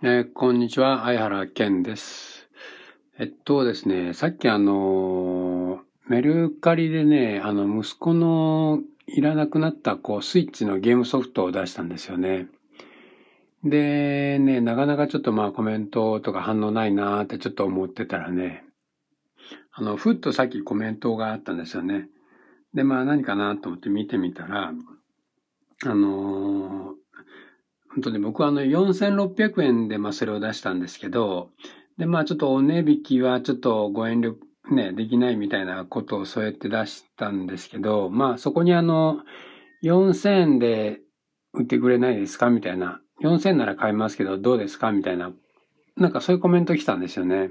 えーこんにちは、相原健です。えっとですね、さっきあの、メルカリでね、あの、息子のいらなくなった、こう、スイッチのゲームソフトを出したんですよね。で、ね、なかなかちょっとまあコメントとか反応ないなーってちょっと思ってたらね、あの、ふっとさっきコメントがあったんですよね。で、まあ何かなと思って見てみたら、あのー本当に僕はあの4600円でまあそれを出したんですけど、でまあちょっとお値引きはちょっとご遠慮ね、できないみたいなことをそうやって出したんですけど、まあそこにあの4000円で売ってくれないですかみたいな。4000なら買いますけどどうですかみたいな。なんかそういうコメント来たんですよね。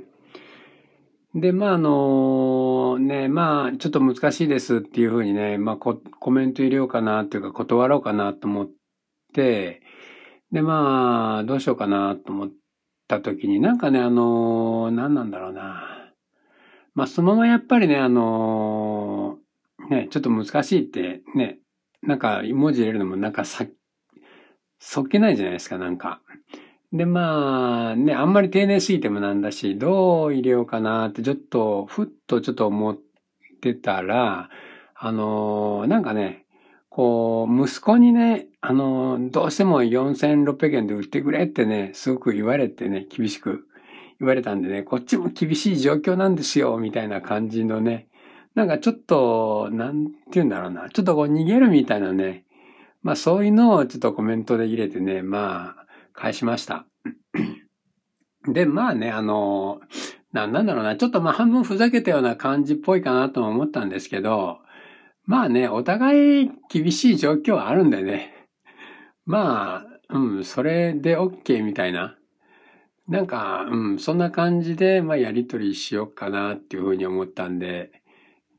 で、まああのね、まあちょっと難しいですっていうふうにね、まあココメント入れようかなっていうか断ろうかなと思って、で、まあ、どうしようかなと思った時に、なんかね、あの、何なんだろうな。まあ、そのままやっぱりね、あの、ね、ちょっと難しいって、ね、なんか文字入れるのもなんかさ、そっけないじゃないですか、なんか。で、まあ、ね、あんまり丁寧すぎてもなんだし、どう入れようかなって、ちょっと、ふっとちょっと思ってたら、あの、なんかね、こう、息子にね、あの、どうしても4600円で売ってくれってね、すごく言われてね、厳しく言われたんでね、こっちも厳しい状況なんですよ、みたいな感じのね、なんかちょっと、なんて言うんだろうな、ちょっとこう逃げるみたいなね、まあそういうのをちょっとコメントで入れてね、まあ、返しました。で、まあね、あの、なんだろうな、ちょっとまあ半分ふざけたような感じっぽいかなとも思ったんですけど、まあね、お互い厳しい状況はあるんでね。まあ、うん、それで OK みたいな。なんか、うん、そんな感じで、まあやりとりしようかなっていうふうに思ったんで。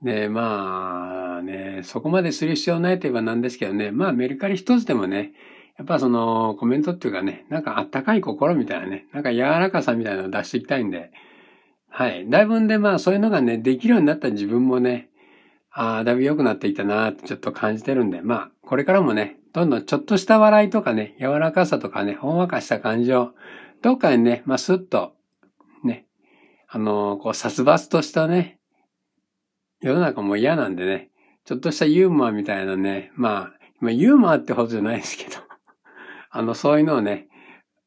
で、まあね、そこまでする必要ないといえばなんですけどね、まあメルカリ一つでもね、やっぱそのコメントっていうかね、なんかあったかい心みたいなね、なんか柔らかさみたいなのを出していきたいんで、はい。だいぶんでまあそういうのがね、できるようになった自分もね、ああ、だいぶ良くなってきたなってちょっと感じてるんで、まあ、これからもね、どんどんちょっとした笑いとかね、柔らかさとかね、ほんわかした感じを、どっかにね、まあ、スッと、ね、あのーこう、殺伐としたね、世の中も嫌なんでね、ちょっとしたユーモアみたいなね、まあ、まあ、ユーモアってほどじゃないですけど、あの、そういうのをね、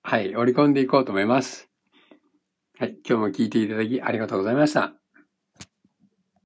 はい、織り込んでいこうと思います。はい、今日も聞いていただきありがとうございました。